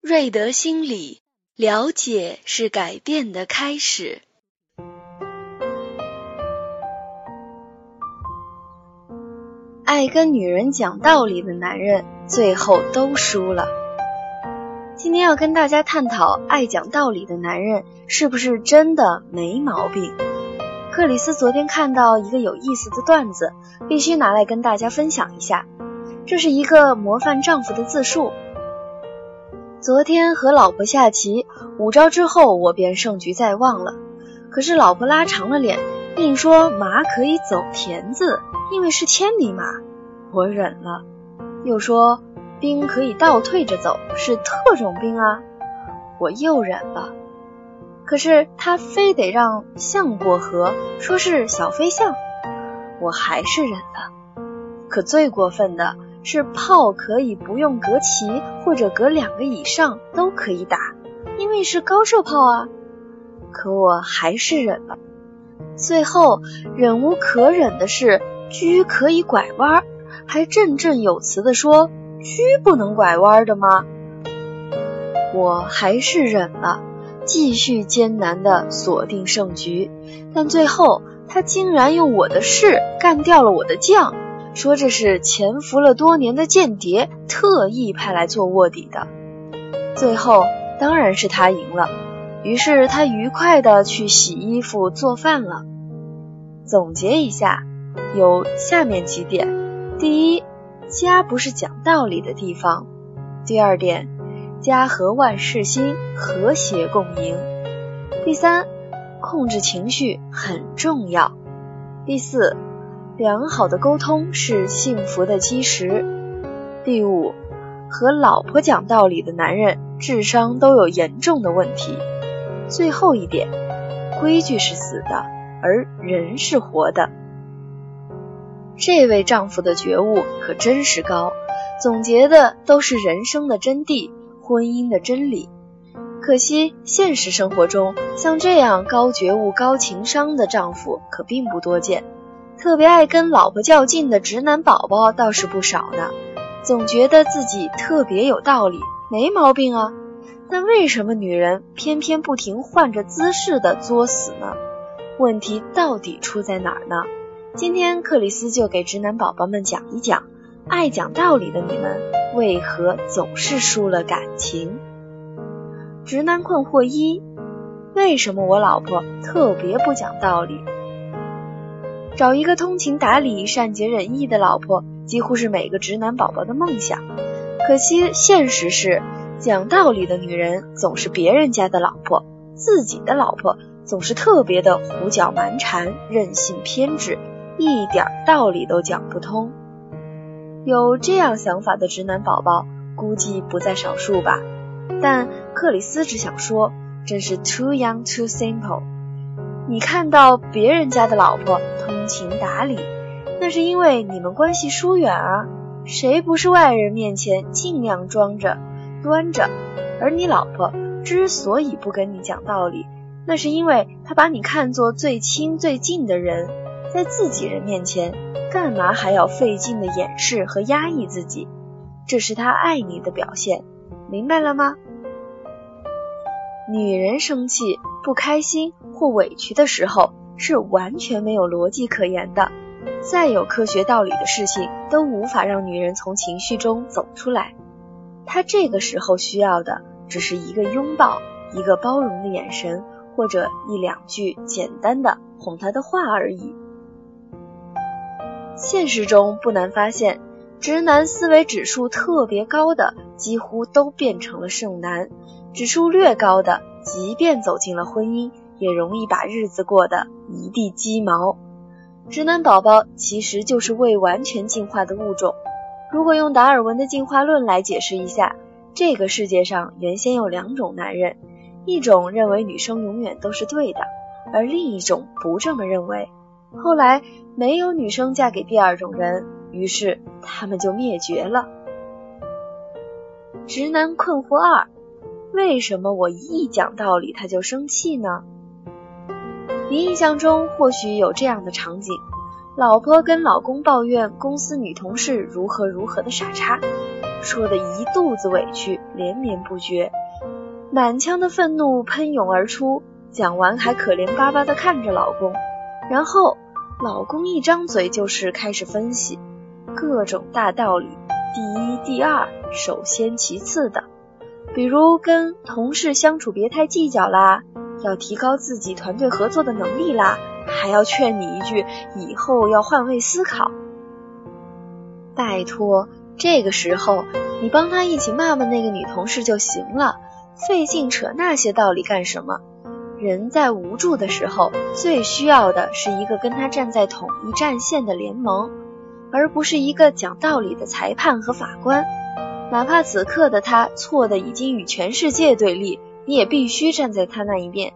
瑞德心理，了解是改变的开始。爱跟女人讲道理的男人，最后都输了。今天要跟大家探讨，爱讲道理的男人是不是真的没毛病？克里斯昨天看到一个有意思的段子，必须拿来跟大家分享一下。这是一个模范丈夫的自述。昨天和老婆下棋，五招之后我便胜局在望了。可是老婆拉长了脸，硬说马可以走田字，因为是千里马。我忍了。又说兵可以倒退着走，是特种兵啊。我又忍了。可是他非得让象过河，说是小飞象。我还是忍了。可最过分的。是炮可以不用隔齐或者隔两个以上都可以打，因为是高射炮啊。可我还是忍了。最后忍无可忍的是车可以拐弯，还振振有词的说车不能拐弯的吗？我还是忍了，继续艰难的锁定胜局。但最后他竟然用我的士干掉了我的将。说这是潜伏了多年的间谍特意派来做卧底的，最后当然是他赢了。于是他愉快的去洗衣服做饭了。总结一下，有下面几点：第一，家不是讲道理的地方；第二点，家和万事兴，和谐共赢；第三，控制情绪很重要；第四。良好的沟通是幸福的基石。第五，和老婆讲道理的男人智商都有严重的问题。最后一点，规矩是死的，而人是活的。这位丈夫的觉悟可真是高，总结的都是人生的真谛，婚姻的真理。可惜现实生活中，像这样高觉悟、高情商的丈夫可并不多见。特别爱跟老婆较劲的直男宝宝倒是不少呢，总觉得自己特别有道理，没毛病啊。但为什么女人偏偏不停换着姿势的作死呢？问题到底出在哪儿呢？今天克里斯就给直男宝宝们讲一讲，爱讲道理的你们为何总是输了感情。直男困惑一：为什么我老婆特别不讲道理？找一个通情达理、善解人意的老婆，几乎是每个直男宝宝的梦想。可惜现实是，讲道理的女人总是别人家的老婆，自己的老婆总是特别的胡搅蛮缠、任性偏执，一点道理都讲不通。有这样想法的直男宝宝，估计不在少数吧。但克里斯只想说，真是 too young too simple。你看到别人家的老婆。通情达理，那是因为你们关系疏远啊。谁不是外人面前尽量装着、端着？而你老婆之所以不跟你讲道理，那是因为她把你看作最亲最近的人，在自己人面前，干嘛还要费劲的掩饰和压抑自己？这是她爱你的表现，明白了吗？女人生气、不开心或委屈的时候。是完全没有逻辑可言的，再有科学道理的事情都无法让女人从情绪中走出来。她这个时候需要的只是一个拥抱，一个包容的眼神，或者一两句简单的哄她的话而已。现实中不难发现，直男思维指数特别高的几乎都变成了剩男，指数略高的，即便走进了婚姻。也容易把日子过得一地鸡毛。直男宝宝其实就是未完全进化的物种。如果用达尔文的进化论来解释一下，这个世界上原先有两种男人，一种认为女生永远都是对的，而另一种不这么认为。后来没有女生嫁给第二种人，于是他们就灭绝了。直男困惑二：为什么我一讲道理他就生气呢？你印象中或许有这样的场景：老婆跟老公抱怨公司女同事如何如何的傻叉，说的一肚子委屈，连绵不绝，满腔的愤怒喷涌而出。讲完还可怜巴巴的看着老公，然后老公一张嘴就是开始分析各种大道理，第一、第二，首先其次的，比如跟同事相处别太计较啦，要提高自己团队合作的能力啦。还要劝你一句，以后要换位思考。拜托，这个时候你帮他一起骂骂那个女同事就行了，费劲扯那些道理干什么？人在无助的时候，最需要的是一个跟他站在统一战线的联盟，而不是一个讲道理的裁判和法官。哪怕此刻的他错的已经与全世界对立，你也必须站在他那一面。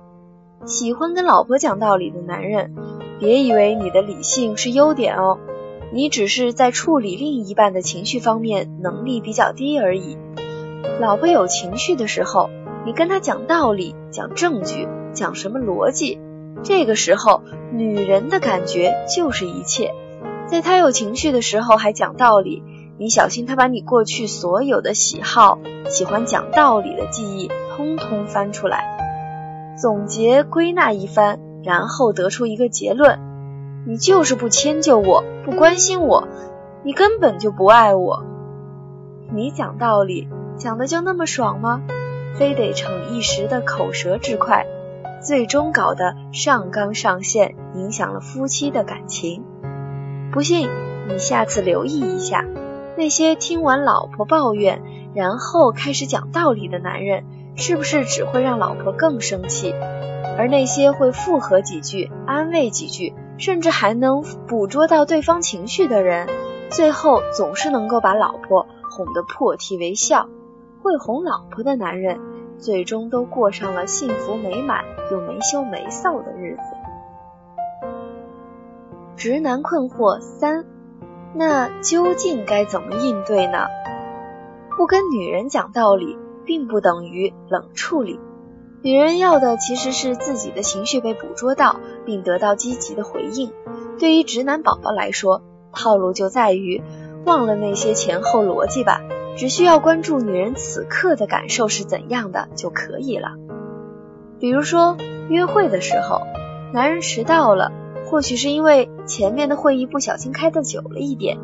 喜欢跟老婆讲道理的男人，别以为你的理性是优点哦，你只是在处理另一半的情绪方面能力比较低而已。老婆有情绪的时候，你跟她讲道理、讲证据、讲什么逻辑，这个时候女人的感觉就是一切。在她有情绪的时候还讲道理，你小心她把你过去所有的喜好、喜欢讲道理的记忆通通翻出来。总结归纳一番，然后得出一个结论：你就是不迁就我，不关心我，你根本就不爱我。你讲道理讲的就那么爽吗？非得逞一时的口舌之快，最终搞得上纲上线，影响了夫妻的感情。不信，你下次留意一下，那些听完老婆抱怨，然后开始讲道理的男人。是不是只会让老婆更生气？而那些会附和几句、安慰几句，甚至还能捕捉到对方情绪的人，最后总是能够把老婆哄得破涕为笑。会哄老婆的男人，最终都过上了幸福美满又没羞没臊的日子。直男困惑三：那究竟该怎么应对呢？不跟女人讲道理。并不等于冷处理。女人要的其实是自己的情绪被捕捉到，并得到积极的回应。对于直男宝宝来说，套路就在于忘了那些前后逻辑吧，只需要关注女人此刻的感受是怎样的就可以了。比如说约会的时候，男人迟到了，或许是因为前面的会议不小心开的久了一点，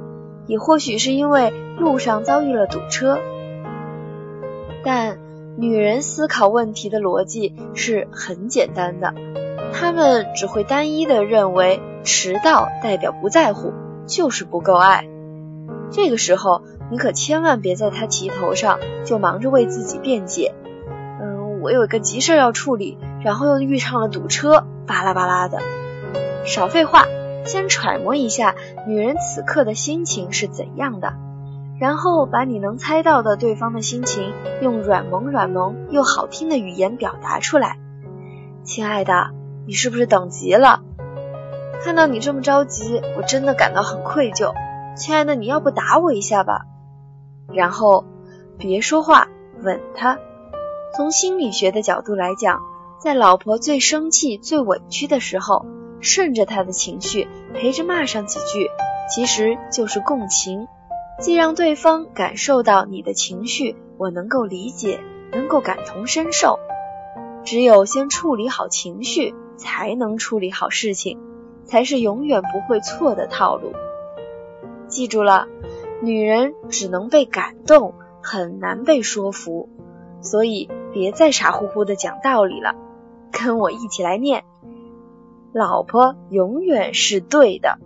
也或许是因为路上遭遇了堵车。但女人思考问题的逻辑是很简单的，她们只会单一的认为迟到代表不在乎，就是不够爱。这个时候，你可千万别在她旗头上就忙着为自己辩解。嗯，我有一个急事要处理，然后又遇上了堵车，巴拉巴拉的。少废话，先揣摩一下女人此刻的心情是怎样的。然后把你能猜到的对方的心情，用软萌软萌又好听的语言表达出来。亲爱的，你是不是等急了？看到你这么着急，我真的感到很愧疚。亲爱的，你要不打我一下吧？然后别说话，吻他。从心理学的角度来讲，在老婆最生气、最委屈的时候，顺着她的情绪，陪着骂上几句，其实就是共情。既让对方感受到你的情绪，我能够理解，能够感同身受。只有先处理好情绪，才能处理好事情，才是永远不会错的套路。记住了，女人只能被感动，很难被说服。所以别再傻乎乎的讲道理了，跟我一起来念：老婆永远是对的。